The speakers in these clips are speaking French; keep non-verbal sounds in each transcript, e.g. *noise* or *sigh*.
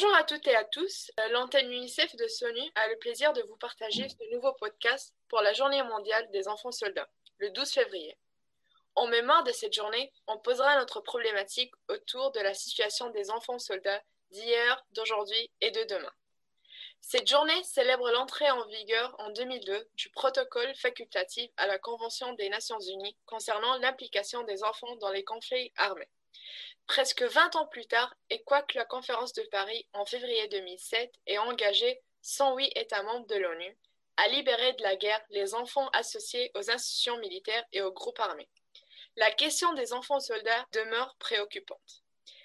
Bonjour à toutes et à tous. Euh, l'antenne UNICEF de SONU a le plaisir de vous partager ce nouveau podcast pour la Journée mondiale des enfants soldats, le 12 février. En mémoire de cette journée, on posera notre problématique autour de la situation des enfants soldats d'hier, d'aujourd'hui et de demain. Cette journée célèbre l'entrée en vigueur en 2002 du protocole facultatif à la Convention des Nations Unies concernant l'implication des enfants dans les conflits armés. Presque 20 ans plus tard, et quoique la conférence de Paris en février 2007 ait engagé 108 États membres de l'ONU à libérer de la guerre les enfants associés aux institutions militaires et aux groupes armés. La question des enfants soldats demeure préoccupante.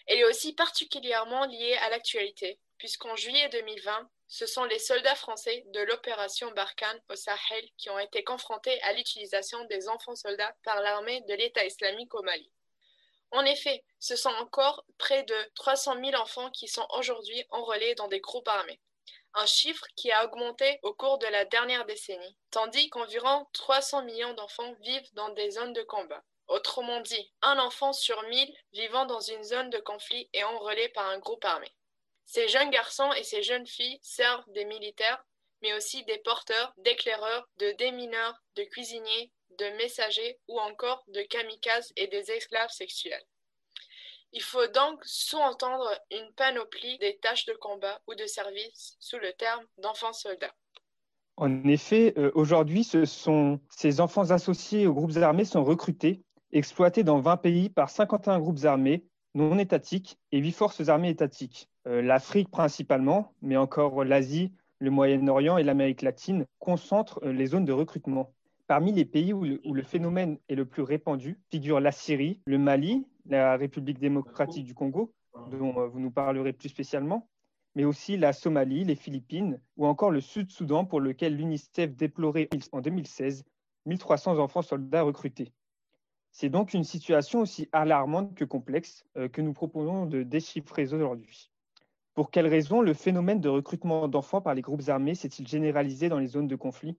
Elle est aussi particulièrement liée à l'actualité, puisqu'en juillet 2020, ce sont les soldats français de l'opération Barkhane au Sahel qui ont été confrontés à l'utilisation des enfants soldats par l'armée de l'État islamique au Mali. En effet, ce sont encore près de 300 000 enfants qui sont aujourd'hui enrôlés dans des groupes armés, un chiffre qui a augmenté au cours de la dernière décennie, tandis qu'environ 300 millions d'enfants vivent dans des zones de combat. Autrement dit, un enfant sur mille vivant dans une zone de conflit est enrôlé par un groupe armé. Ces jeunes garçons et ces jeunes filles servent des militaires, mais aussi des porteurs, d'éclaireurs, de démineurs, de cuisiniers, de messagers ou encore de kamikazes et des esclaves sexuels. Il faut donc sous-entendre une panoplie des tâches de combat ou de service sous le terme d'enfants soldats. En effet, euh, aujourd'hui, ces enfants associés aux groupes armés sont recrutés, exploités dans 20 pays par 51 groupes armés non étatiques et 8 forces armées étatiques. Euh, L'Afrique principalement, mais encore l'Asie, le Moyen-Orient et l'Amérique latine concentrent euh, les zones de recrutement. Parmi les pays où le, phénomène est le plus répandu figurent la Syrie, le Mali, la République démocratique du Congo, dont euh, vous nous parlerez plus spécialement, mais aussi la Somalie, les Philippines ou encore le Sud-Soudan pour lequel l'UNICEF déplorait en 2016 1300 enfants soldats recrutés. C'est donc une situation aussi alarmante que complexe euh, que nous proposons de déchiffrer aujourd'hui. Pour quelles raisons le phénomène de recrutement d'enfants par les groupes armés s'est-il généralisé dans les zones de conflit?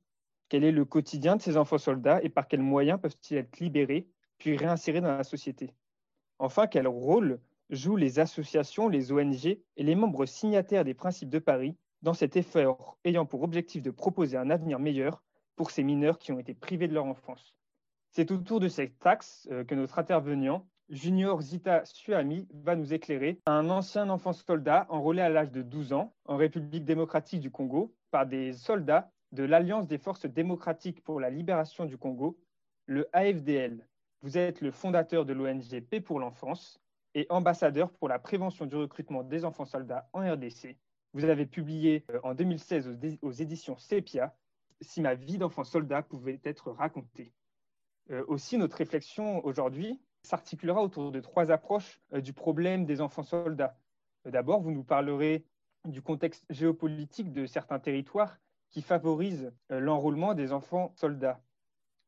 Quel est le quotidien de ces enfants soldats et par quels moyens peuvent-ils être libérés puis réinsérés dans la société? Enfin, quel rôle jouent les associations, les ONG et les membres signataires des principes de Paris dans cet effort ayant pour objectif de proposer un avenir meilleur pour ces mineurs qui ont été privés de leur enfance? C'est autour de cet axe euh, que notre intervenant, Junior Zita Suami, va nous éclairer. Un ancien enfant soldat enrôlé à l'âge de 12 ans en République démocratique du Congo par des soldats de l'Alliance des forces démocratiques pour la libération du Congo, le AFDL. Vous êtes le fondateur de l'ONG Paix pour l'enfance et ambassadeur pour la prévention du recrutement des enfants soldats en RDC. Vous avez publié euh, en 2016 aux, éditions Sepia Si ma vie d'enfant soldat pouvait être racontée. Euh, aussi, notre réflexion aujourd'hui s'articulera autour de trois approches euh, du problème des enfants soldats. D'abord, vous nous parlerez du contexte géopolitique de certains territoires qui favorise euh, l'enrôlement des enfants soldats.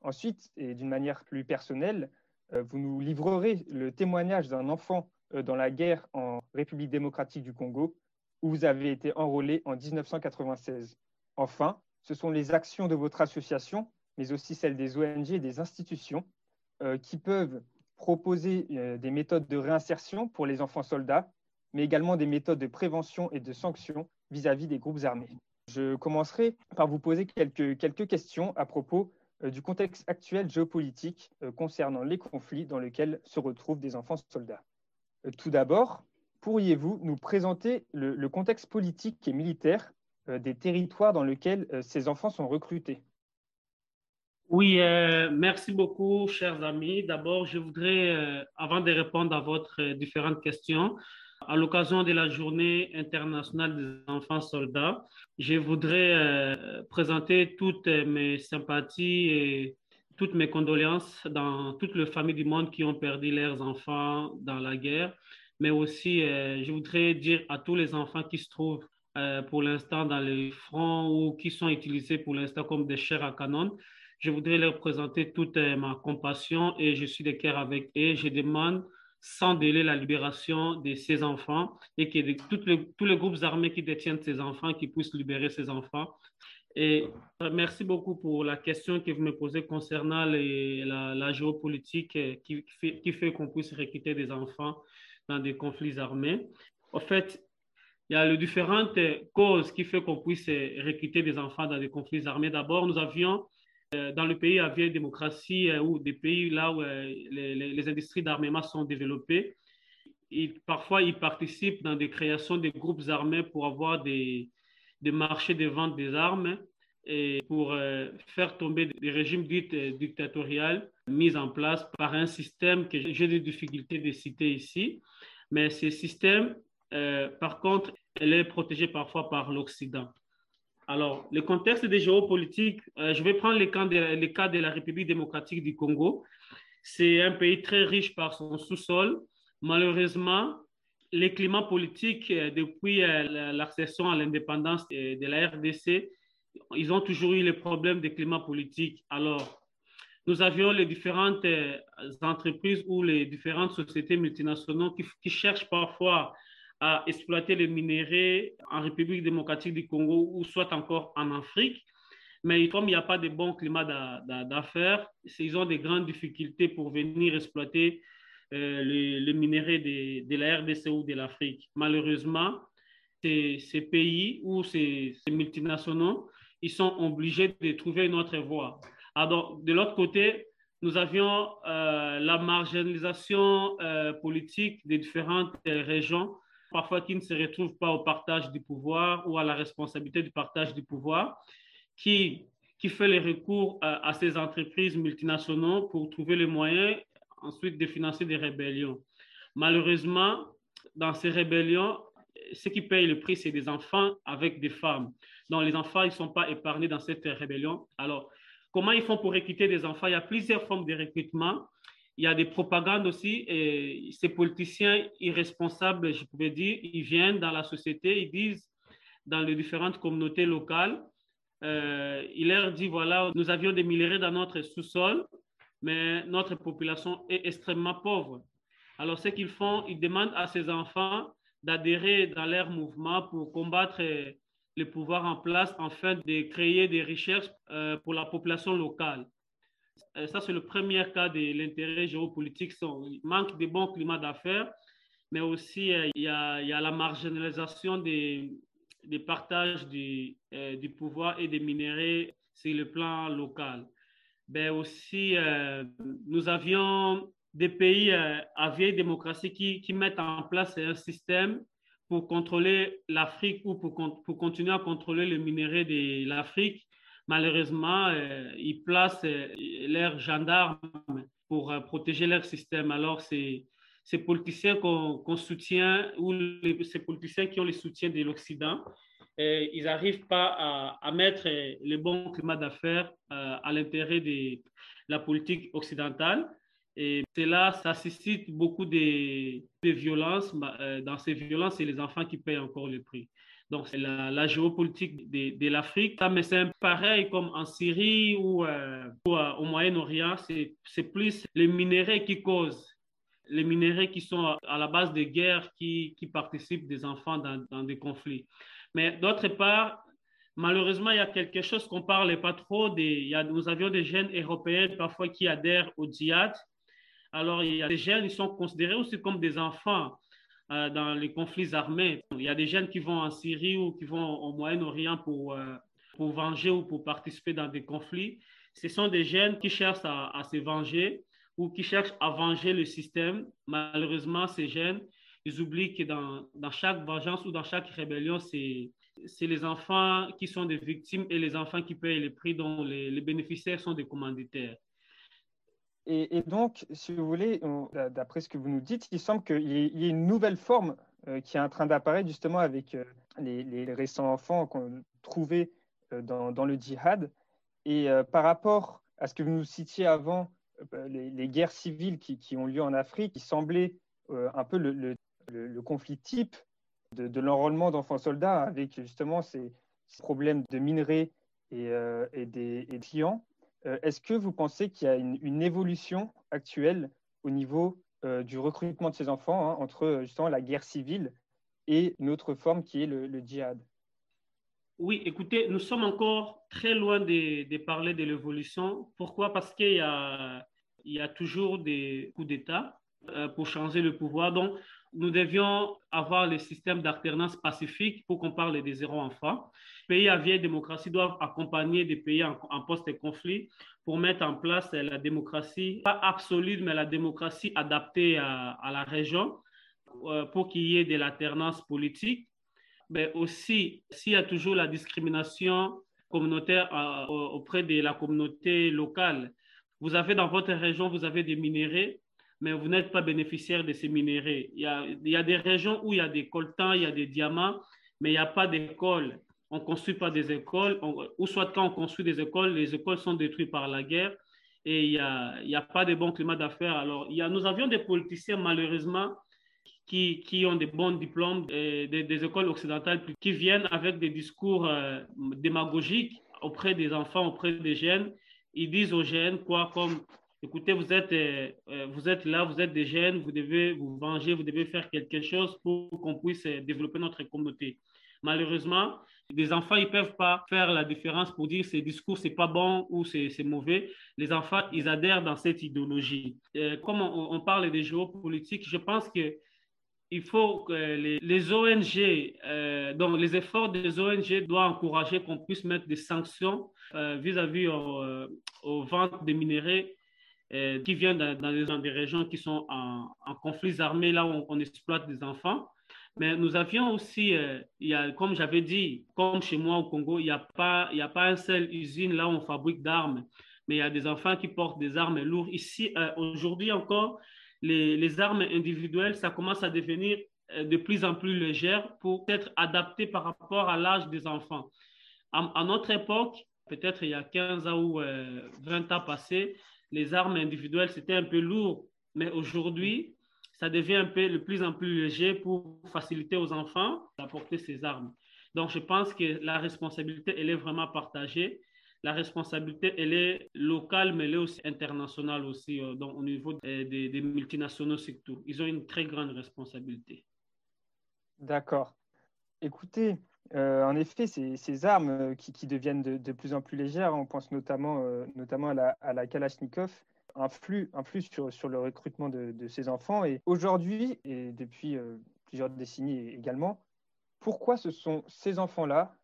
Ensuite, et d'une manière plus personnelle, euh, vous nous livrerez le témoignage d'un enfant euh, dans la guerre en République démocratique du Congo, où vous avez été enrôlé en 1996. Enfin, ce sont les actions de votre association, mais aussi celles des ONG et des institutions, qui peuvent proposer des méthodes de réinsertion pour les enfants soldats, mais également des méthodes de prévention et de sanction vis-à-vis des groupes armés. Je commencerai par vous poser quelques, quelques questions à propos euh, du contexte actuel géopolitique euh, concernant les conflits dans lesquels se retrouvent des enfants soldats. Euh, tout d'abord, pourriez-vous nous présenter le, contexte politique et militaire des territoires dans lesquels ces enfants sont recrutés? Oui, merci beaucoup, chers amis. D'abord, je voudrais, avant de répondre à votre différentes questions, à l'occasion de la journée internationale des enfants soldats, je voudrais euh, présenter toutes mes sympathies et toutes mes condoléances dans toutes les familles du monde qui ont perdu leurs enfants dans la guerre. Mais aussi, euh, je voudrais dire à tous les enfants qui se trouvent euh, pour l'instant dans les fronts ou qui sont utilisés pour l'instant comme des chairs à canon, je voudrais leur présenter toute ma compassion et je suis de cœur avec eux. Je demande sans délai la libération de ces enfants et que tous les groupes armés qui détiennent ces enfants qui puissent libérer ces enfants. Et euh, merci beaucoup pour la question que vous me posez concernant la, géopolitique euh, qui fait, qu'on puisse recruter des enfants dans des conflits armés. En fait, il y a les différentes causes qui font qu'on puisse recruter des enfants dans des conflits armés. D'abord, nous avions dans le pays à vieille démocratie ou des pays là où les, les industries d'armement sont développées, parfois, ils participent dans des créations de groupes armés pour avoir des, marchés de vente des armes et pour euh, faire tomber des régimes dits euh, dictatoriaux mis en place par un système que j'ai des difficultés de citer ici. Mais ce système, euh, par contre, elle est protégé parfois par l'Occident. Alors, le contexte des géopolitiques, je vais prendre le cas, de, la République démocratique du Congo. C'est un pays très riche par son sous-sol, Malheureusement, les climats politiques, euh, depuis euh, l'accession à l'indépendance de la RDC, ils ont toujours eu les problèmes de climat politique. Alors, nous avions les différentes euh, entreprises ou les différentes sociétés multinationales qui cherchent parfois à exploiter les minéraux en République démocratique du Congo ou soit encore en Afrique. Mais comme il n'y a pas de bon climat d'affaires, ils ont des grandes difficultés pour venir exploiter euh, les, minéraux de, de, la RDC ou de l'Afrique. Malheureusement, ces, pays ou ces, multinationaux, ils sont obligés de trouver une autre voie. Alors, de l'autre côté, nous avions euh, la marginalisation euh, politique des différentes régions, parfois qui ne se retrouvent pas au partage du pouvoir ou à la responsabilité du partage du pouvoir, qui, qui fait les recours à, à ces entreprises multinationales pour trouver les moyens ensuite de financer des rébellions. Malheureusement, dans ces rébellions, ce qui paye le prix, c'est des enfants avec des femmes. Donc, les enfants, ils ne sont pas épargnés dans cette rébellion. Alors, comment ils font pour recruter des enfants? Il y a plusieurs formes de recrutement. Il y a des propagandes aussi. Et ces politiciens irresponsables, je pouvais dire, ils viennent dans la société, ils disent dans les différentes communautés locales, euh, ils leur disent, voilà, nous avions des milliers dans notre sous-sol, mais notre population est extrêmement pauvre. Alors, ce qu'ils font, ils demandent à ces enfants d'adhérer dans leur mouvement pour combattre le pouvoir en place afin de créer des richesses euh, pour la population locale. Euh, ça, c'est le premier cas de l'intérêt géopolitique. Il manque de bons climats d'affaires, mais aussi euh, il, y a, la marginalisation des, partages du, du pouvoir et des minéraux sur le plan local ben aussi, euh, nous avions des pays euh, à vieille démocratie qui, mettent en place un système pour contrôler l'Afrique ou pour, continuer à contrôler le minerai de l'Afrique. Malheureusement, euh, ils placent leurs gendarmes pour protéger leur système. Alors, ces politiciens qu'on soutient ou ces politiciens qui ont le soutien de l'Occident ils n'arrivent pas à, mettre le bon climat d'affaires euh, à l'intérêt de la politique occidentale. Et cela, ça suscite beaucoup de, de violences. Euh, dans ces violences, c'est les enfants qui payent encore le prix. Donc, c'est la, géopolitique de, de l'Afrique. Mais c'est pareil comme en Syrie ou, euh, au Moyen-Orient. C'est plus les minéraux qui causent, les minéraux qui sont à la base des guerres qui, participent des enfants dans, des conflits. Mais d'autre part, malheureusement, il y a quelque chose qu'on ne parle pas trop. Des, nous avions des jeunes européens parfois qui adhèrent au djihad. Alors, il y a des jeunes, ils sont considérés aussi comme des enfants euh, dans les conflits armés. Il y a des jeunes qui vont en Syrie ou qui vont au Moyen-Orient pour, euh, pour venger ou pour participer dans des conflits. Ce sont des jeunes qui cherchent à, se venger ou qui cherchent à venger le système. Malheureusement, ces jeunes, ils oublient que dans, dans chaque vengeance ou dans chaque rébellion, c'est les enfants qui sont des victimes et les enfants qui payent les prix dont les bénéficiaires sont des commanditaires. Et, donc, si vous voulez, d'après ce que vous nous dites, il semble qu'il y, ait une nouvelle forme euh, qui est en train d'apparaître justement avec euh, les, récents enfants qu'on trouvait euh, dans, le djihad. Et euh, par rapport à ce que vous nous citiez avant, les, guerres civiles qui, ont lieu en Afrique, qui semblaient euh, un peu le, conflit type de, l'enrôlement d'enfants soldats avec justement ces, problèmes de minerais et, et, des, clients. Euh, Est-ce que vous pensez qu'il y a une, évolution actuelle au niveau euh, du recrutement de ces enfants hein, entre justement la guerre civile et une autre forme qui est le, djihad? Oui, écoutez, nous sommes encore très loin de, parler de l'évolution. Pourquoi? Parce qu'il y a, toujours des coups d'État euh, pour changer le pouvoir. Nous devions avoir le système d'alternance pacifique pour qu'on parle des zéro enfants. Pays à vieille démocratie doivent accompagner des pays en, post-conflit pour mettre en place la démocratie, pas absolue, mais la démocratie adaptée à, la région euh, pour qu'il y ait de l'alternance politique. Mais aussi, s'il y a toujours la discrimination communautaire euh, auprès de la communauté locale, vous avez dans votre région, vous avez des minéraux mais vous n'êtes pas bénéficiaire de ces minéraux. Il y, a, il y a des régions où il y a des coltans, il y a des diamants, mais il n'y a pas d'école. On ne construit pas des écoles, ou soit quand on construit des écoles, les écoles sont détruites par la guerre et il n'y a, a pas de bon climat d'affaires. Alors, il y a, nous avions des politiciens, malheureusement, qui, qui ont des bons diplômes des, des, écoles occidentales qui viennent avec des discours euh, démagogiques auprès des enfants, auprès des jeunes. Ils disent aux jeunes quoi, comme écoutez, vous êtes, euh, euh, vous êtes là, vous êtes des jeunes, vous devez vous venger, vous devez faire quelque chose pour qu'on puisse euh, développer notre communauté. Malheureusement, les enfants, ils ne peuvent pas faire la différence pour dire ces discours, c'est pas bon ou c'est mauvais. Les enfants, ils adhèrent dans cette idéologie. comme on, parle des géopolitiques, je pense que il faut que les, ONG, donc les efforts des ONG doivent encourager qu'on puisse mettre des sanctions vis-à-vis aux ventes de minéraux euh, qui viennent dans, des régions qui sont en, conflits armés, là où on, exploite des enfants. Mais nous avions aussi, euh, il y a, comme j'avais dit, comme chez moi au Congo, il n'y a, pas, il y a pas une seule usine là où on fabrique d'armes, mais il y a des enfants qui portent des armes lourdes. Ici, euh, aujourd'hui encore, les, armes individuelles, ça commence à devenir de plus en plus légères pour être adaptées par rapport à l'âge des enfants. À, notre époque, peut-être il y a 15 ans ou 20 ans passés, les armes individuelles, c'était un peu lourd. Mais aujourd'hui, ça devient un peu de plus en plus léger pour faciliter aux enfants d'apporter ces armes. Donc, je pense que la responsabilité, elle est vraiment partagée. La responsabilité, elle est locale, mais elle est aussi internationale aussi, euh, donc, au niveau des, des, multinationaux surtout. Ils ont une très grande responsabilité. D'accord. Écoutez, euh, en effet, ces, armes euh, qui, deviennent de, plus en plus légères, on pense notamment, euh, à, la, à Kalachnikov, influent, sur, sur, le recrutement de, ces enfants. Et aujourd'hui, et depuis plusieurs décennies également, pourquoi ce sont ces enfants-là,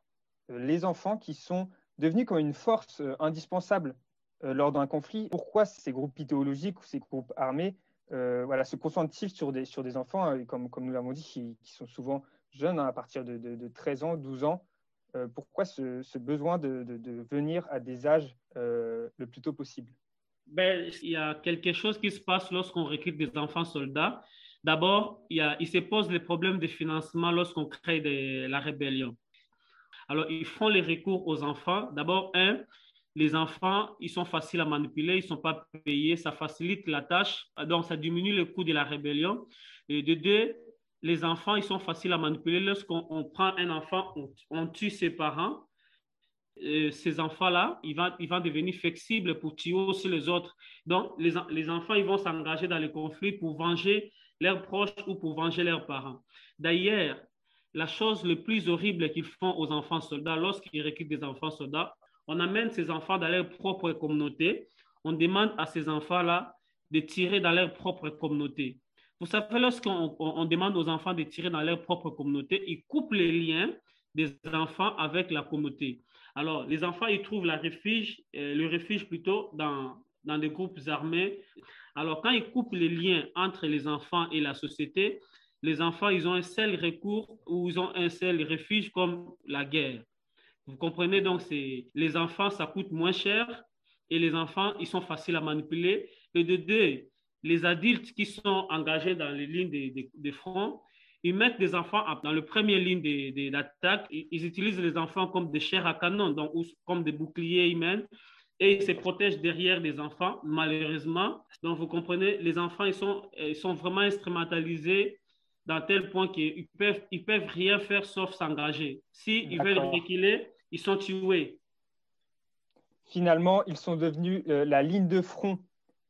les enfants qui sont devenus comme une force indispensable lors d'un conflit? Pourquoi ces groupes idéologiques ou ces groupes armés se concentrent-ils sur des, sur des enfants, comme, nous l'avons dit, qui sont souvent jeunes, hein, à partir de, 13 ans, 12 ans, euh, pourquoi ce, besoin de, venir à des âges euh, le plus tôt possible? Ben, Il y a quelque chose qui se passe lorsqu'on recrute des enfants soldats. D'abord, il, se pose le problème de financement lorsqu'on crée la rébellion. Alors, ils font les recours aux enfants. D'abord, un, les enfants, ils sont faciles à manipuler, ils ne sont pas payés, ça facilite la tâche, donc ça diminue le coût de la rébellion. Et de deux, les enfants, ils sont faciles à manipuler. Lorsqu'on prend un enfant, on, tue ses parents. ces enfants-là, ils vont, ils vont devenir flexibles pour tuer aussi les autres. Donc, les, les enfants, ils vont s'engager dans les conflits pour venger leurs proches ou pour venger leurs parents. D'ailleurs, la chose le plus horrible qu'ils font aux enfants soldats, lorsqu'ils recrutent des enfants soldats, on amène ces enfants dans leur propre communauté. On demande à ces enfants-là de tirer dans leur propre communauté. Vous savez, lorsqu'on demande aux enfants de tirer dans leur propre communauté, ils coupent les liens des enfants avec la communauté. Alors, les enfants, ils trouvent euh, le refuge plutôt dans, dans des groupes armés. Alors, quand ils coupent les liens entre les enfants et la société, les enfants, ils ont un seul recours ou ils ont un seul refuge comme la guerre. Vous comprenez? Donc, les enfants, ça coûte moins cher et les enfants, ils sont faciles à manipuler. Et de deux, les adultes qui sont engagés dans les lignes des de, front, ils mettent des enfants dans la première ligne d'attaque. Ils, utilisent les enfants comme des chairs à canon, donc, comme des boucliers humains, et ils se protègent derrière des enfants, malheureusement. Donc, vous comprenez, les enfants, ils sont, ils sont vraiment instrumentalisés dans tel point qu'ils ne peuvent, ils peuvent rien faire sauf s'engager. S'ils veulent reculer, ils sont tués. Finalement, ils sont devenus euh, la ligne de front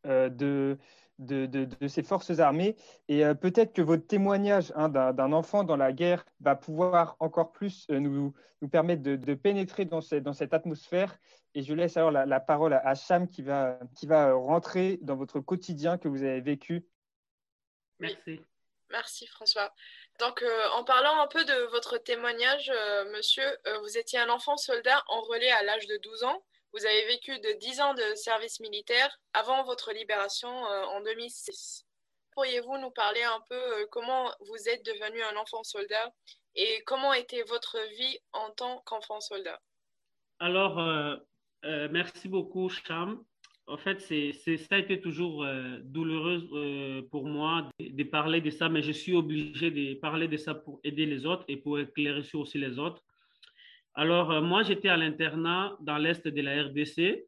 euh, de, de, ces forces armées. Et euh, peut-être que votre témoignage hein, d'un enfant dans la guerre va pouvoir encore plus euh, nous, nous, permettre de, pénétrer dans, dans, cette atmosphère. Et je laisse alors la, parole à, Cham qui va, qui va rentrer dans votre quotidien que vous avez vécu. Merci. Merci François. Donc, euh, en parlant un peu de votre témoignage, euh, monsieur, euh, vous étiez un enfant soldat enrôlé à l'âge de 12 ans. Vous avez vécu de 10 ans de service militaire avant votre libération en 2006. Pourriez-vous nous parler un peu comment vous êtes devenu un enfant soldat et comment était votre vie en tant qu'enfant soldat? Alors, merci beaucoup, Cham en fait, c'est, ça a été toujours euh, douloureux euh, pour moi de, parler de ça, mais je suis obligé de parler de ça pour aider les autres et pour éclairer aussi les autres. Alors, euh, moi, j'étais à l'internat dans l'est de la RDC.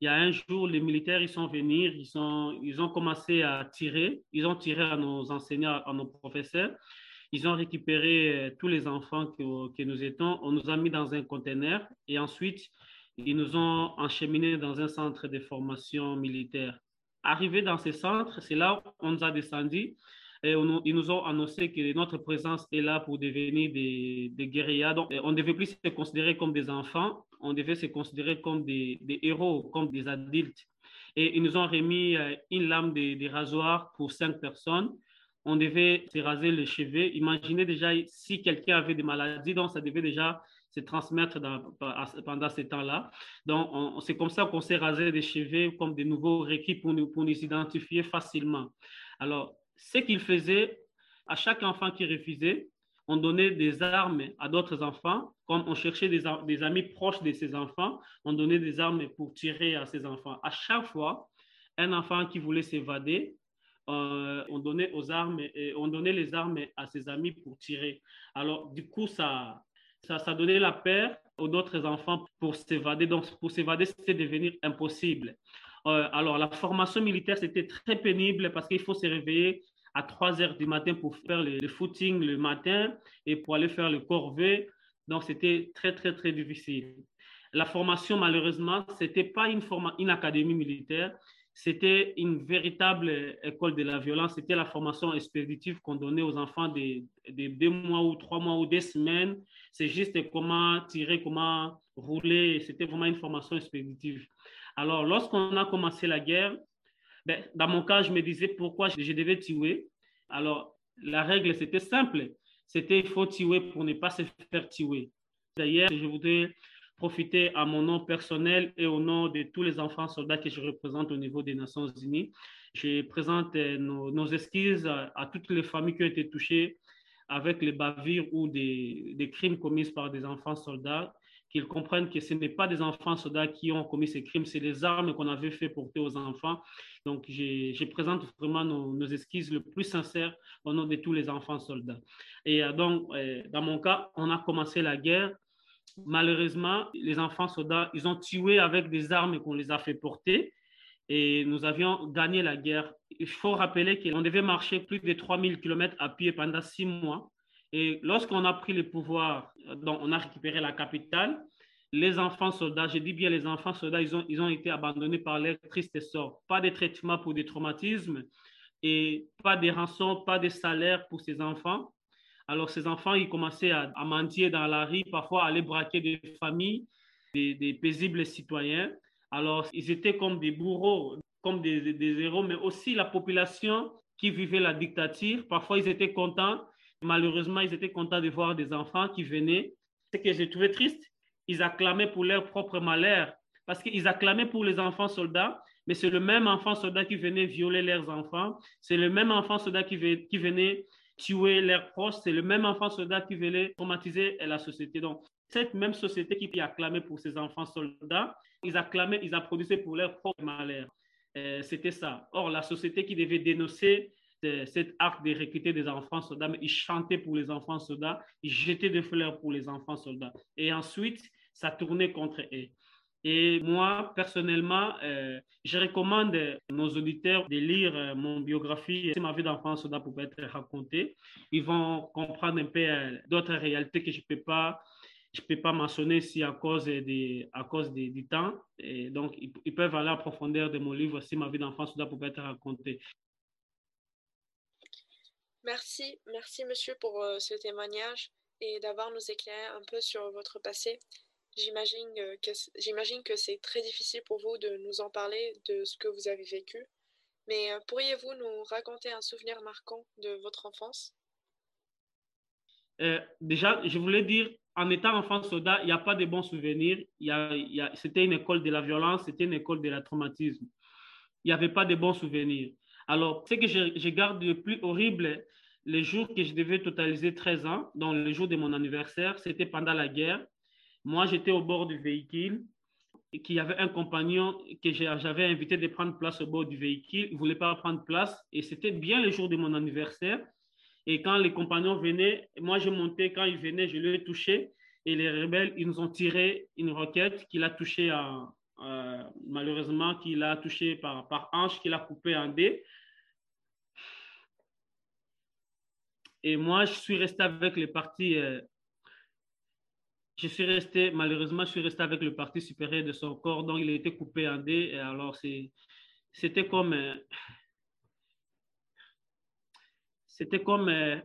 Il y a un jour, les militaires, ils sont venus, ils, ils ont commencé à tirer. Ils ont tiré à nos enseignants, à nos professeurs. Ils ont récupéré tous les enfants que, que nous étions. On nous a mis dans un conteneur et ensuite, ils nous ont encheminés dans un centre de formation militaire. Arrivés dans ce centre, c'est là où on nous a descendu ils nous ont annoncé que notre présence est là pour devenir des, des on ne devait plus se considérer comme des enfants, on devait se considérer comme des, héros, comme des adultes. Et ils nous ont remis euh, une lame de, rasoir pour cinq personnes on devait se raser les cheveux. Imaginez déjà si quelqu'un avait des maladies, donc ça devait déjà se transmettre pendant ces temps-là. Donc, c'est comme ça qu'on s'est rasé des cheveux comme des nouveaux requis pour nous, pour nous identifier facilement. Alors, ce qu'il faisait, à chaque enfant qui refusait, on donnait des armes à d'autres enfants. Comme on cherchait des, amis proches de ces enfants, on donnait des armes pour tirer à ces enfants. À chaque fois, un enfant qui voulait s'évader, euh, on, donnait les armes à ses amis pour tirer. Alors, du coup, ça donnait la peur aux autres enfants pour s'évader. Donc, pour s'évader, c'était devenir impossible. Euh, alors, la formation militaire, c'était très pénible parce qu'il faut se réveiller à 3 heures du matin pour faire le, footing le matin et pour aller faire le corvée. Donc, c'était très, très, très difficile. La formation, malheureusement, ce n'était pas une, une académie militaire, c'était une véritable école de la violence. C'était la formation expéditive qu'on donnait aux enfants de, deux mois ou trois mois ou des semaines. C'est juste comment tirer, comment rouler. C'était vraiment une formation expéditive. Alors, lorsqu'on a commencé la guerre, ben, dans mon cas, je me disais pourquoi je devais tuer. Alors, la règle, c'était simple. C'était il faut tuer pour ne pas se faire tuer. D'ailleurs, je voudrais profiter à mon nom personnel et au nom de tous les enfants soldats que je représente au niveau des Nations Unies. Je présente euh, nos, nos excuses à, toutes les familles qui ont été touchées avec les bavures ou des, des crimes commis par des enfants soldats, qu'ils comprennent que ce n'est pas des enfants soldats qui ont commis ces crimes, c'est les armes qu'on avait fait porter aux enfants. Donc, je, présente vraiment nos, nos, excuses le plus sincères au nom de tous les enfants soldats. Et euh, donc, euh, dans mon cas, on a commencé la guerre malheureusement, les enfants soldats, ils ont tué avec des armes qu'on les a fait porter et nous avions gagné la guerre. Il faut rappeler qu'on devait marcher plus de 3000 km à pied pendant six mois. Et lorsqu'on a pris le pouvoir, donc on a récupéré la capitale, les enfants soldats, je dis bien les enfants soldats, ils ont, ils ont été abandonnés par leur triste sort. Pas de traitement pour des traumatismes et pas de rançons, pas de salaire pour ces enfants. Alors, ces enfants, ils commençaient à, mentir dans la rue, parfois à aller braquer des familles, des, paisibles citoyens. Alors, ils étaient comme des bourreaux, comme des, des, héros, mais aussi la population qui vivait la dictature. Parfois, ils étaient contents. Malheureusement, ils étaient contents de voir des enfants qui venaient. Ce que j'ai trouvé triste, ils acclamaient pour leur propre malheur, parce qu'ils acclamaient pour les enfants soldats, mais c'est le même enfant soldat qui venait violer leurs enfants, c'est le même enfant soldat qui, venait tuer leurs proches, c'est le même enfant soldat qui voulait traumatiser la société. Donc, cette même société qui acclamait pour ses enfants soldats, ils acclamaient, ils applaudissaient pour leur propre malheur. Euh, c'était ça. Or, la société qui devait dénoncer cet acte de recruter des enfants soldats, mais ils chantaient pour les enfants soldats, ils jetaient des fleurs pour les enfants soldats. Et ensuite, ça tournait contre eux. Et moi, personnellement, euh, je recommande à nos auditeurs de lire euh, mon biographie, c'est ma vie d'enfance soldat pour être racontée. Ils vont comprendre un peu euh, d'autres réalités que je ne peux pas je peux pas mentionner ici à cause, des, à cause du temps. Donc, ils, peuvent aller en profondeur de mon livre si ma vie d'enfance soldat pour être racontée. Merci, merci monsieur pour ce témoignage et d'avoir nous éclairé un peu sur votre passé. J'imagine que, j'imagine que c'est très difficile pour vous de nous en parler de ce que vous avez vécu, Mais pourriez-vous nous raconter un souvenir marquant de votre enfance? Déjà, je voulais dire, en étant enfant soldat, il n'y a pas de bons souvenirs. c'était une école de la violence, c'était une école de la traumatisme. Il n'y avait pas de bons souvenirs. Alors, ce que je, garde le plus horrible, les jours que je devais totaliser 13 ans, donc le jour de mon anniversaire, c'était pendant la guerre. Moi, j'étais au bord du véhicule et qu'il y avait un compagnon que j'avais invité de prendre place au bord du véhicule. Il ne voulait pas prendre place et c'était bien le jour de mon anniversaire. Et quand les compagnons venaient, moi je montais, quand ils venaient, je les ai touchés et les rebelles, ils nous ont tiré une roquette qui l'a touché, malheureusement, qui l'a touché par, par hanche, qui l'a coupé en dés. Et moi, je suis resté avec les partis. Euh, je suis resté, malheureusement, je suis resté avec le parti supérieur de son corps, donc il a été coupé en deux. Et alors, c'était comme. Euh, c'était comme euh,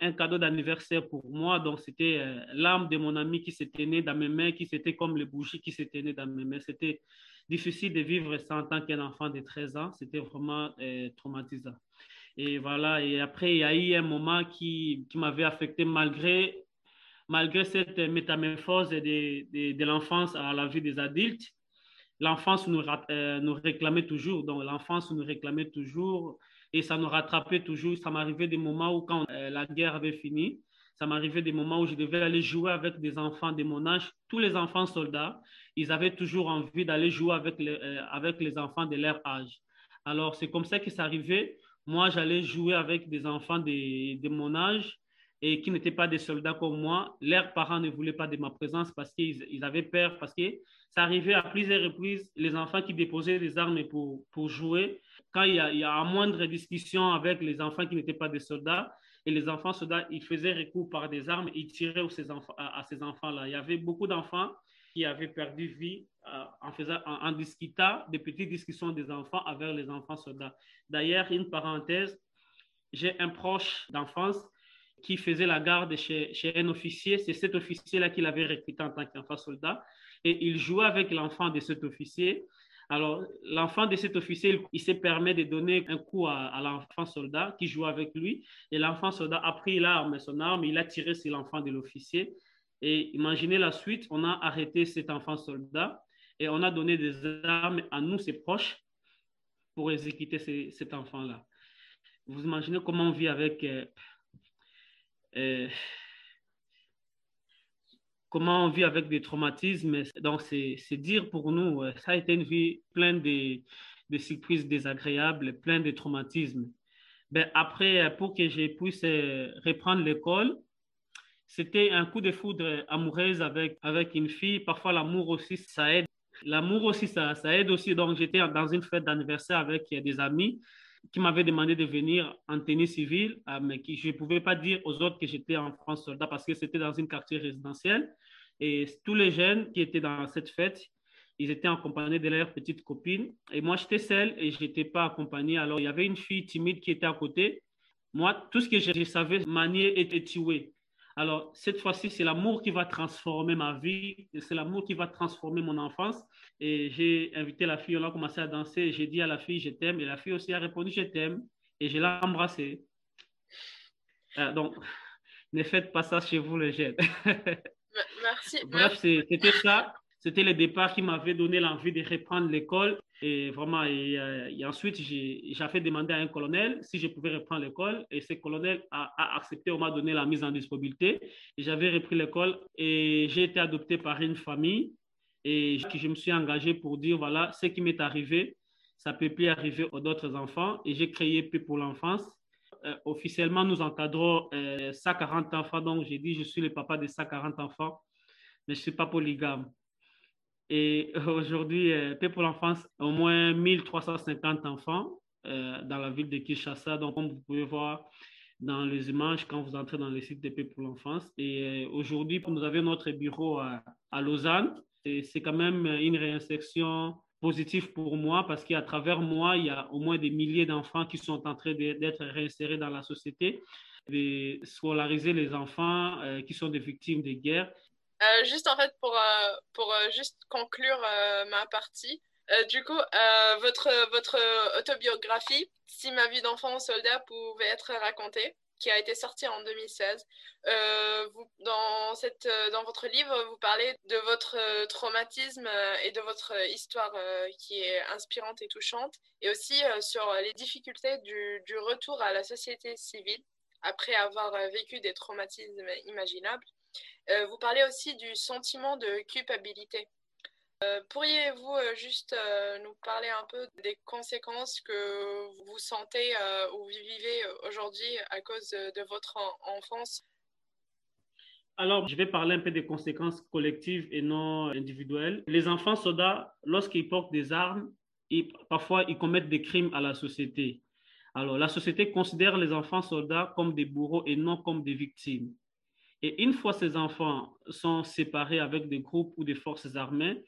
un, cadeau d'anniversaire pour moi. Donc, c'était l'âme de mon ami qui s'était dans mes mains, qui c'était comme les bougies qui s'étaient dans mes mains. C'était difficile de vivre ça en tant qu'un enfant de 13 ans. C'était vraiment traumatisant. Et voilà, et après, il y a eu un moment qui, qui m'avait affecté malgré, malgré cette métamorphose de, de, l'enfance à la vie des adultes. L'enfance nous, euh, nous réclamait toujours, donc l'enfance nous réclamait toujours et ça nous rattrapait toujours. Ça m'arrivait des moments où, quand euh, la guerre avait fini, ça m'arrivait des moments où je devais aller jouer avec des enfants de mon âge. Tous les enfants soldats, ils avaient toujours envie d'aller jouer avec les, euh, avec les enfants de leur âge. Alors, c'est comme ça que ça arrivait moi, j'allais jouer avec des enfants de, mon âge et qui n'étaient pas des soldats comme moi. Leurs parents ne voulaient pas de ma présence parce qu'ils avaient peur, parce que ça arrivait à plusieurs reprises, les enfants qui déposaient des armes pour, pour jouer, quand il y, a, il y a une moindre discussion avec les enfants qui n'étaient pas des soldats, et les enfants soldats, ils faisaient recours par des armes, ils tiraient à, ces enfants-là. Il y avait beaucoup d'enfants qui avaient perdu vie euh, en, faisant, en, discutant des petites discussions des enfants avec les enfants soldats. D'ailleurs, une parenthèse, j'ai un proche d'enfance qui faisait la garde chez, un officier. C'est cet officier-là qui l'avait recruté en tant qu'enfant soldat. Et il jouait avec l'enfant de cet officier. Alors, l'enfant de cet officier, il s'est permis de donner un coup à, l'enfant soldat qui jouait avec lui. Et l'enfant soldat a pris l'arme, son arme, il a tiré sur l'enfant de l'officier. Et imaginez la suite, on a arrêté cet enfant soldat et on a donné des armes à nous, ses proches, pour exécuter cet enfant-là. Vous imaginez comment on vit avec... Euh, euh, comment on vit avec des traumatismes. Donc, c'est dire pour nous, euh, ça a été une vie pleine de, surprises désagréables, pleine de traumatismes. Ben, après, pour que je puisse reprendre l'école, c'était un coup de foudre amoureuse avec, avec une fille. Parfois, l'amour aussi, ça aide. L'amour aussi, ça, ça aide aussi. Donc, j'étais dans une fête d'anniversaire avec des amis qui m'avaient demandé de venir en tenue civile, euh, mais qui, je ne pouvais pas dire aux autres que j'étais en France soldat parce que c'était dans une quartier résidentielle. Et tous les jeunes qui étaient dans cette fête, ils étaient accompagnés de leurs petites copines. Et moi, j'étais seule et je n'étais pas accompagnée. Alors, il y avait une fille timide qui était à côté. Moi, tout ce que je, savais manier était tué. Alors, cette fois-ci, c'est l'amour qui va transformer ma vie, c'est l'amour qui va transformer mon enfance. Et j'ai invité la fille, on a commencé à danser, j'ai dit à la fille, je t'aime, et la fille aussi a répondu, je t'aime, et je l'ai embrassée. Euh, donc, *laughs* ne faites pas ça chez vous, les jeunes. Merci. Bref, c'était ça. C'était le départ qui m'avait donné l'envie de reprendre l'école et vraiment, et, euh, ensuite, j'avais demandé à un colonel si je pouvais reprendre l'école. Et ce colonel a, accepté, on m'a donné la mise en disponibilité. J'avais repris l'école et j'ai été adopté par une famille. Et je me suis engagé pour dire, voilà, ce qui m'est arrivé, ça peut plus arriver aux autres enfants. Et j'ai créé P pour l'enfance. Euh, officiellement, nous encadrons 140 euh, enfants. Donc, j'ai dit, je suis le papa de 140 enfants, mais je ne suis pas polygame. Et aujourd'hui, euh, Paix pour l'enfance, au moins 1350 enfants euh, dans la ville de Kinshasa. Donc, comme vous pouvez voir dans les images quand vous entrez dans le site de Paix pour l'enfance. Et euh, aujourd'hui, nous avons notre bureau à, à Lausanne. C'est quand même une réinsertion positive pour moi parce qu'à travers moi, il y a au moins des milliers d'enfants qui sont en train d'être réinsérés dans la société, de scolariser les enfants qui sont des victimes de guerre euh, juste en fait pour, euh, pour euh, juste conclure ma partie, du coup, votre, votre autobiographie, Si ma vie d'enfant soldat pouvait être racontée, qui a été sortie en 2016. Euh, vous, dans, cette, dans votre livre, vous parlez de votre traumatisme et de votre histoire qui est inspirante et touchante, et aussi sur les difficultés du, du, retour à la société civile après avoir vécu des traumatismes imaginables. Vous parlez aussi du sentiment de culpabilité euh, pourriez-vous euh, juste euh, nous parler un peu des conséquences que vous sentez ou vivez aujourd'hui à cause de votre enfance? Alors, je vais parler un peu des conséquences collectives et non individuelles. Les enfants soldats, lorsqu'ils portent des armes, parfois ils commettent des crimes à la société. Alors, la société considère les enfants soldats comme des bourreaux et non comme des victimes. Et une fois ces enfants sont séparés avec des groupes ou des forces armées,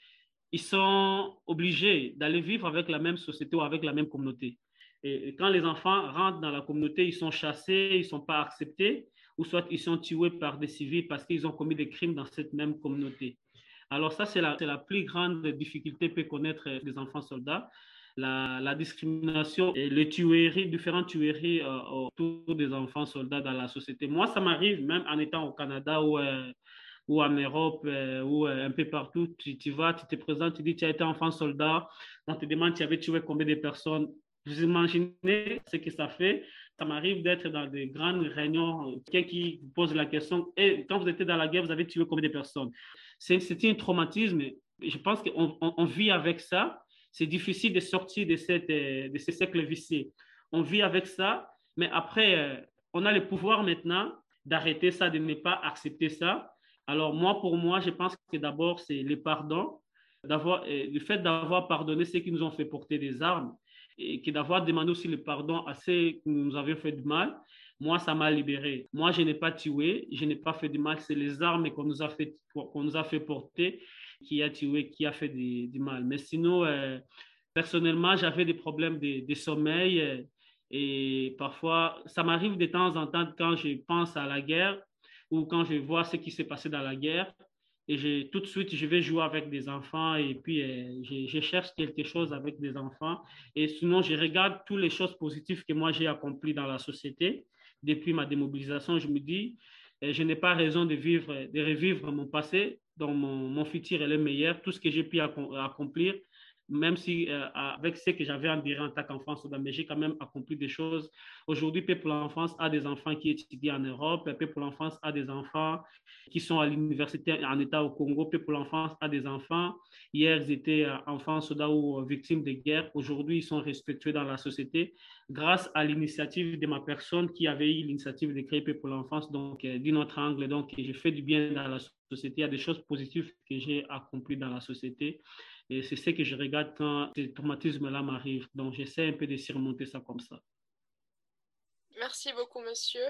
ils sont obligés d'aller vivre avec la même société ou avec la même communauté. Et quand les enfants rentrent dans la communauté, ils sont chassés, ils ne sont pas acceptés, ou soit ils sont tués par des civils parce qu'ils ont commis des crimes dans cette même communauté. Alors ça, c'est la, la, plus grande difficulté que connaître les enfants soldats. La, discrimination et les tueries, différentes tueries euh, autour des enfants soldats dans la société. Moi, ça m'arrive même en étant au Canada où euh, ou en Europe euh, ou un peu partout, tu, tu, vas, tu te présentes, tu dis tu as été enfant soldat, on te demande tu avais tué combien de personnes? Vous imaginez ce que ça fait Ça m'arrive d'être dans des grandes réunions, quelqu'un qui pose la question, et quand vous étiez dans la guerre, vous avez tué combien de personnes? C'est un traumatisme. Je pense qu'on on, vit avec ça. C'est difficile de sortir de, cette, euh, de ce cercle vicieux. On vit avec ça, mais après, on a le pouvoir maintenant d'arrêter ça, de ne pas accepter ça alors moi, pour moi, je pense que d'abord, c'est le pardon, d'avoir, le fait d'avoir pardonné ceux qui nous ont fait porter des armes et d'avoir demandé aussi le pardon à ceux qui nous avaient fait du mal, moi, ça m'a libéré. Moi, je n'ai pas tué, je n'ai pas fait du mal. C'est les armes qu'on nous a qu'on nous a fait porter qui a tué, qui a fait du, mal. Mais sinon, euh, personnellement, j'avais des problèmes de, sommeil. Euh, et parfois, ça m'arrive de temps en temps quand je pense à la guerre, ou quand je vois ce qui s'est passé dans la guerre, et je, tout de suite, je vais jouer avec des enfants et puis euh, je, cherche quelque chose avec des enfants. Et sinon, je regarde toutes les choses positives que moi j'ai accomplies dans la société depuis ma démobilisation. Je me dis, je n'ai pas raison de, vivre, de revivre mon passé, donc mon, mon futur est le meilleur. Tout ce que j'ai pu accomplir, même si euh, avec ce que j'avais en en tant qu'enfant mais j'ai quand même accompli des choses. Aujourd'hui, Paix pour l'enfance a des enfants qui étudient en Europe, Paix pour l'enfance a des enfants qui sont à l'université en État au Congo, Paix pour l'enfance a des enfants. Hier, ils étaient euh, enfants soldats ou euh, victimes de guerre. Aujourd'hui, ils sont respectueux dans la société grâce à l'initiative de ma personne qui avait eu l'initiative de créer Paix pour l'enfance, donc d'une autre angle. Donc, j'ai fait du bien dans la société. Il y a des choses positives que j'ai accomplies dans la société. Et c'est ce que je regarde quand ces traumatismes-là m'arrivent. Donc, j'essaie un peu de surmonter ça comme ça. Merci beaucoup, monsieur.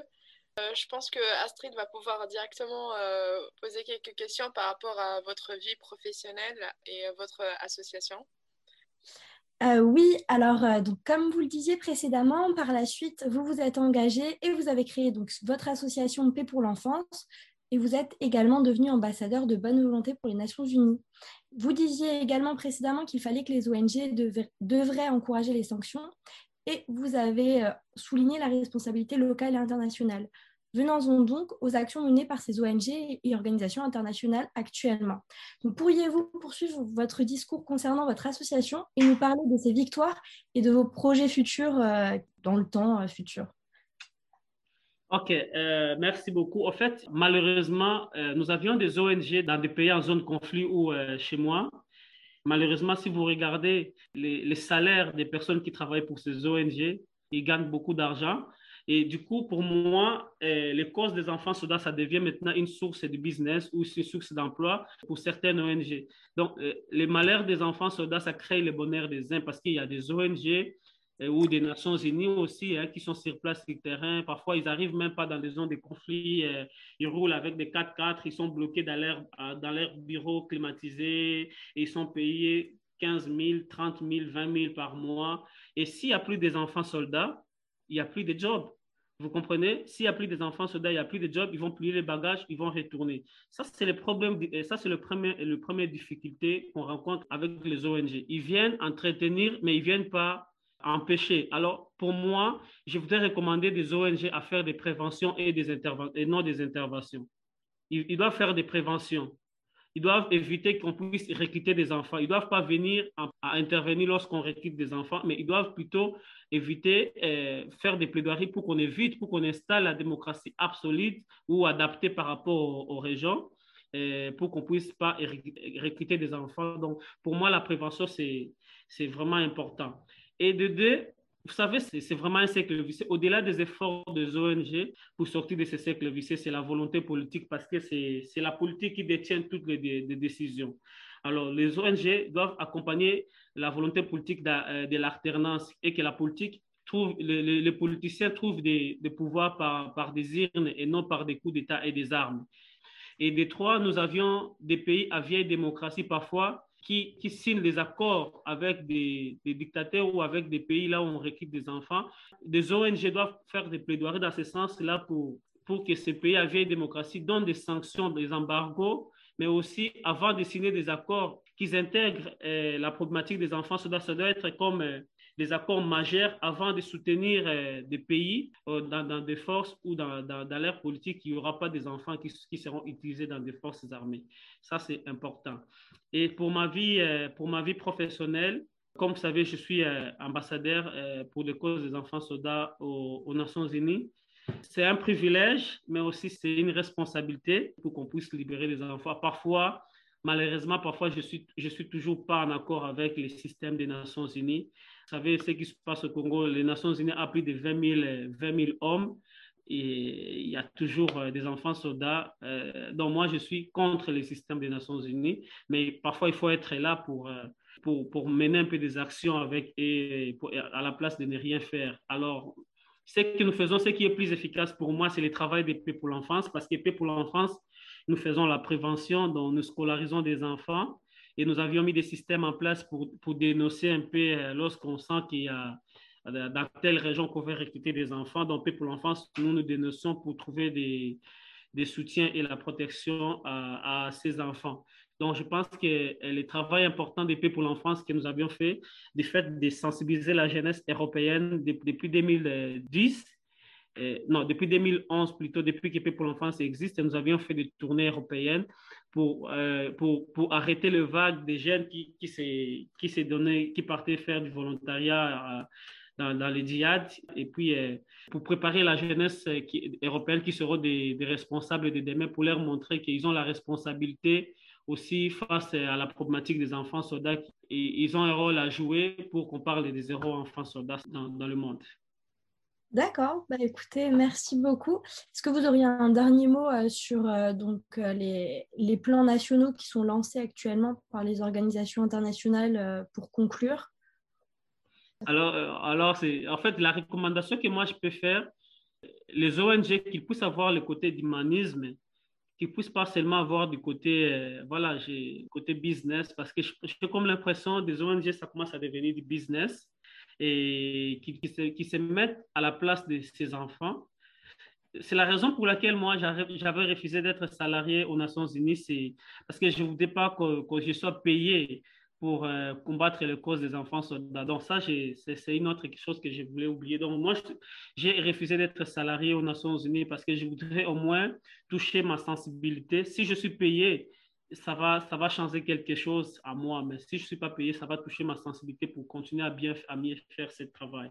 Euh, je pense que Astrid va pouvoir directement euh, poser quelques questions par rapport à votre vie professionnelle et à votre association. Euh, oui, alors donc, comme vous le disiez précédemment, par la suite, vous vous êtes engagé et vous avez créé donc, votre association Paix pour l'enfance et vous êtes également devenu ambassadeur de bonne volonté pour les Nations Unies. Vous disiez également précédemment qu'il fallait que les ONG devraient encourager les sanctions et vous avez euh, souligné la responsabilité locale et internationale. Venons-en donc aux actions menées par ces ONG et organisations internationales actuellement. Pourriez-vous poursuivre votre discours concernant votre association et nous parler de ses victoires et de vos projets futurs euh, dans le temps euh, futur? Ok, euh, merci beaucoup. En fait, malheureusement, euh, nous avions des ONG dans des pays en zone de conflit ou euh, chez moi. Malheureusement, si vous regardez les, salaires des personnes qui travaillent pour ces ONG, ils gagnent beaucoup d'argent. Et du coup, pour moi, les causes des enfants soldats, ça devient maintenant une source de business ou une source d'emploi pour certaines ONG. Donc, les malheurs des enfants soldats, ça crée le bonheur des uns parce qu'il y a des ONG ou des Nations Unies aussi, hein, qui sont sur place sur le terrain. Parfois, ils n'arrivent même pas dans les zones de conflit. Euh, ils roulent avec des 4x4, ils sont bloqués dans leur, euh, dans leur bureau climatisé ils sont payés 15 000, 30 000, 20 000 par mois. Et s'il n'y a plus des enfants soldats, il n'y a plus de jobs. Vous comprenez? S'il n'y a plus des enfants soldats, il n'y a plus de jobs, ils vont plier les bagages, ils vont retourner. Ça, c'est le problème, ça, c'est le premier, le premier difficulté qu'on rencontre avec les ONG. Ils viennent entretenir, mais ils ne viennent pas empêcher. Alors, pour moi, je voudrais recommander des ONG à faire des préventions et, non des interventions. ils doivent faire des préventions ils doivent éviter qu'on puisse recruter des enfants. Ils ne doivent pas venir à, intervenir lorsqu'on recrute des enfants, mais ils doivent plutôt éviter, euh, faire des plaidoiries pour qu'on évite, pour qu'on installe la démocratie absolue ou adaptée par rapport aux, régions, euh, pour qu'on ne puisse pas recruter des enfants. Donc, pour moi, la prévention, c'est vraiment important. Et de deux, vous savez, c'est vraiment un cercle vicieux. Au-delà des efforts des ONG pour sortir de ce cercle vicieux, c'est la volonté politique parce que c'est la politique qui détient toutes les, décisions. Alors, les ONG doivent accompagner la volonté politique euh, de, l'alternance et que la politique trouve, les, politiciens trouvent des, pouvoirs par, par des urnes et non par des coups d'État et des armes. Et des trois, nous avions des pays à vieille démocratie parfois qui, signent des accords avec des, dictateurs ou avec des pays là où on recrute des enfants. Des ONG doivent faire des plaidoiries dans ce sens-là pour, pour que ces pays à vieille démocratie donnent des sanctions, des embargos, mais aussi avant de signer des accords, qu'ils intègrent euh, la problématique des enfants. Ça doit, doit être comme euh, des accords majeurs avant de soutenir euh, des pays dans, des forces ou dans, dans, l'ère politique, il n'y aura pas des enfants qui, seront utilisés dans des forces armées. Ça, c'est important. Et pour ma vie, euh, pour ma vie professionnelle, comme vous savez, je suis euh, ambassadeur euh, pour les causes des enfants soldats aux, Nations Unies. C'est un privilège, mais aussi c'est une responsabilité pour qu'on puisse libérer les enfants. Parfois, malheureusement, parfois, je ne je suis toujours pas en accord avec les systèmes des Nations Unies. Vous savez, ce qui se passe au Congo, les Nations Unies ont plus de 20 000, 20 000 hommes et il y a toujours euh, des enfants soldats. Euh, donc moi, je suis contre le système des Nations Unies, mais parfois il faut être là pour, euh, pour, pour mener un peu des actions avec et à la place de ne rien faire. Alors, ce que nous faisons, ce qui est plus efficace pour moi, c'est le travail des Paix pour l'enfance, parce que Paix pour l'enfance, nous faisons la prévention, donc nous scolarisons des enfants et nous avions mis des systèmes en place pour, pour dénoncer un peu lorsqu'on sent qu'il y a dans telle région qu'on veut recruter des enfants. Donc, pour l'enfance, nous nous dénonçons pour trouver des, des soutiens et la protection à, ces enfants. Donc, je pense que le travail important des pour l'enfance que nous avions fait, du fait de sensibiliser la jeunesse européenne depuis 2010, euh, non, depuis 2011 plutôt, depuis que Paix pour l'enfance existe, nous avions fait des tournées européennes pour, euh, pour, pour, arrêter le vague des jeunes qui, qui s'est donné, qui partaient faire du volontariat dans, les djihad et puis euh, pour préparer la jeunesse euh, qui, européenne qui seront des, responsables de demain pour leur montrer qu'ils ont la responsabilité aussi face à la problématique des enfants soldats et ils ont un rôle à jouer pour qu'on parle des zéro enfants soldats dans, dans le monde. D'accord, bah, écoutez, merci beaucoup. Est-ce que vous auriez un dernier mot euh, sur donc, les, les, plans nationaux qui sont lancés actuellement par les organisations internationales pour conclure? Alors, euh, alors en fait la recommandation que moi je peux faire, les ONG qui puissent avoir le côté d'humanisme, qui puissent pas seulement avoir du côté, euh, voilà, côté business, parce que j'ai comme l'impression des ONG, ça commence à devenir du business et qui, qui, se, qui se mettent à la place de ces enfants. C'est la raison pour laquelle moi j'avais refusé d'être salarié aux Nations Unies, parce que je ne voulais pas que, que je sois payé pour euh, combattre les causes des enfants soldats. Donc ça, c'est une autre chose que je voulais oublier. Donc moi, j'ai refusé d'être salarié aux Nations Unies parce que je voudrais au moins toucher ma sensibilité. Si je suis payé, ça va, ça va changer quelque chose à moi, mais si je ne suis pas payé, ça va toucher ma sensibilité pour continuer à bien à mieux faire ce travail.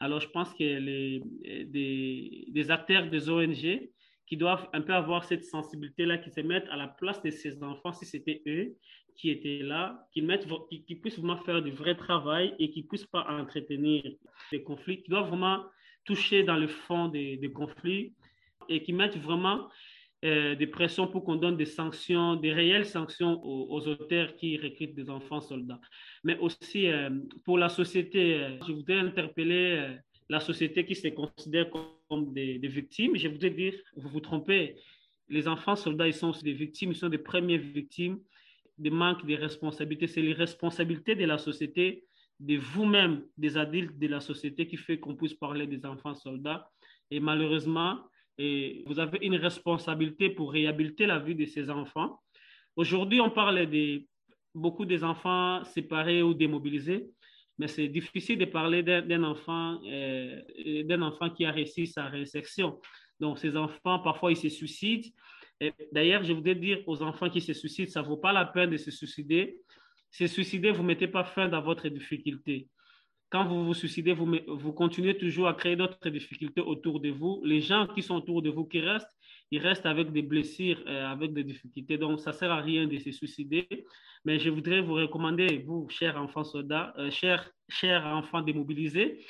Alors, je pense que les, des, des acteurs des ONG qui doivent un peu avoir cette sensibilité-là, qui se mettent à la place de ces enfants, si c'était eux, qui étaient là, qui, mettent, qui, puissent vraiment faire du vrai travail et qui ne puissent pas entretenir des conflits, qui doivent vraiment toucher dans le fond des, conflits et qui mettent vraiment euh, des pressions pour qu'on donne des sanctions, des réelles sanctions aux, auteurs qui recrutent des enfants soldats. Mais aussi euh, pour la société, euh, je voudrais interpeller la société qui se considère comme des, des, victimes. Je voudrais dire, vous vous trompez, les enfants soldats, ils sont des victimes, ils sont des premières victimes de manque de responsabilité. C'est les responsabilités de la société, de vous-même, des adultes de la société, qui fait qu'on puisse parler des enfants soldats Et malheureusement, et vous avez une responsabilité pour réhabiliter la vie de ces enfants. Aujourd'hui, on parle de beaucoup des enfants séparés ou démobilisés, mais c'est difficile de parler d'un enfant, euh, enfant qui a réussi sa réinsertion. Donc, ces enfants, parfois, ils se suicident. D'ailleurs, je voudrais dire aux enfants qui se suicident, ça ne vaut pas la peine de se suicider. Se suicider, vous ne mettez pas fin à votre difficulté quand vous vous suicidez, vous, continuez toujours à créer d'autres difficultés autour de vous. Les gens qui sont autour de vous, qui restent, ils restent avec des blessures, euh, avec des difficultés. Donc, ça ne sert à rien de se suicider. Mais je voudrais vous recommander, vous, chers enfants soldats, euh, chers, chers enfants démobilisés,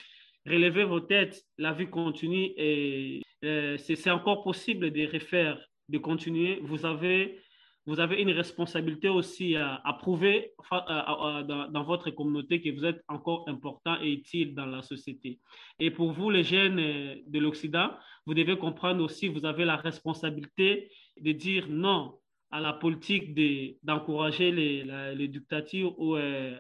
relevez vos têtes. La vie continue et euh, c'est encore possible de refaire, de continuer. Vous avez vous avez une responsabilité aussi à, prouver dans, votre communauté que vous êtes encore important et utile dans la société. Et pour vous, les jeunes euh, de l'Occident, vous devez comprendre aussi, vous avez la responsabilité de dire non à la politique d'encourager les, les, dictatures ou euh,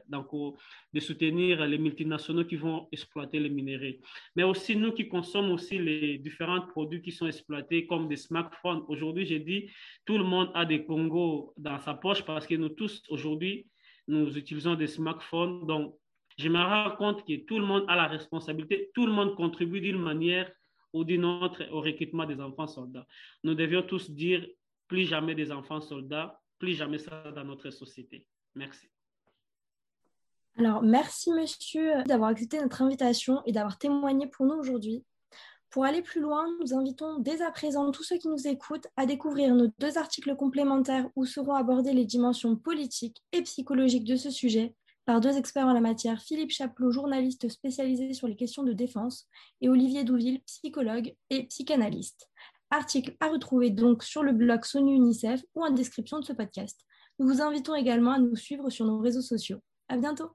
de soutenir les multinationaux qui vont exploiter les minéraux. Mais aussi nous qui consommons aussi les différents produits qui sont exploités comme des smartphones. Aujourd'hui, j'ai dit, tout le monde a des Congos dans sa poche parce que nous tous, aujourd'hui, nous utilisons des smartphones. Donc, je me rends compte que tout le monde a la responsabilité, tout le monde contribue d'une manière ou d'une autre au recrutement des enfants soldats. Nous devions tous dire plus jamais des enfants soldats, plus jamais ça dans notre société. Merci. Alors, merci monsieur d'avoir accepté notre invitation et d'avoir témoigné pour nous aujourd'hui. Pour aller plus loin, nous invitons dès à présent tous ceux qui nous écoutent à découvrir nos deux articles complémentaires où seront abordées les dimensions politiques et psychologiques de ce sujet par deux experts en la matière, Philippe Chaplot, journaliste spécialisé sur les questions de défense, et Olivier Douville, psychologue et psychanalyste. Article à retrouver donc sur le blog Sonu UNICEF ou en description de ce podcast. Nous vous invitons également à nous suivre sur nos réseaux sociaux. À bientôt!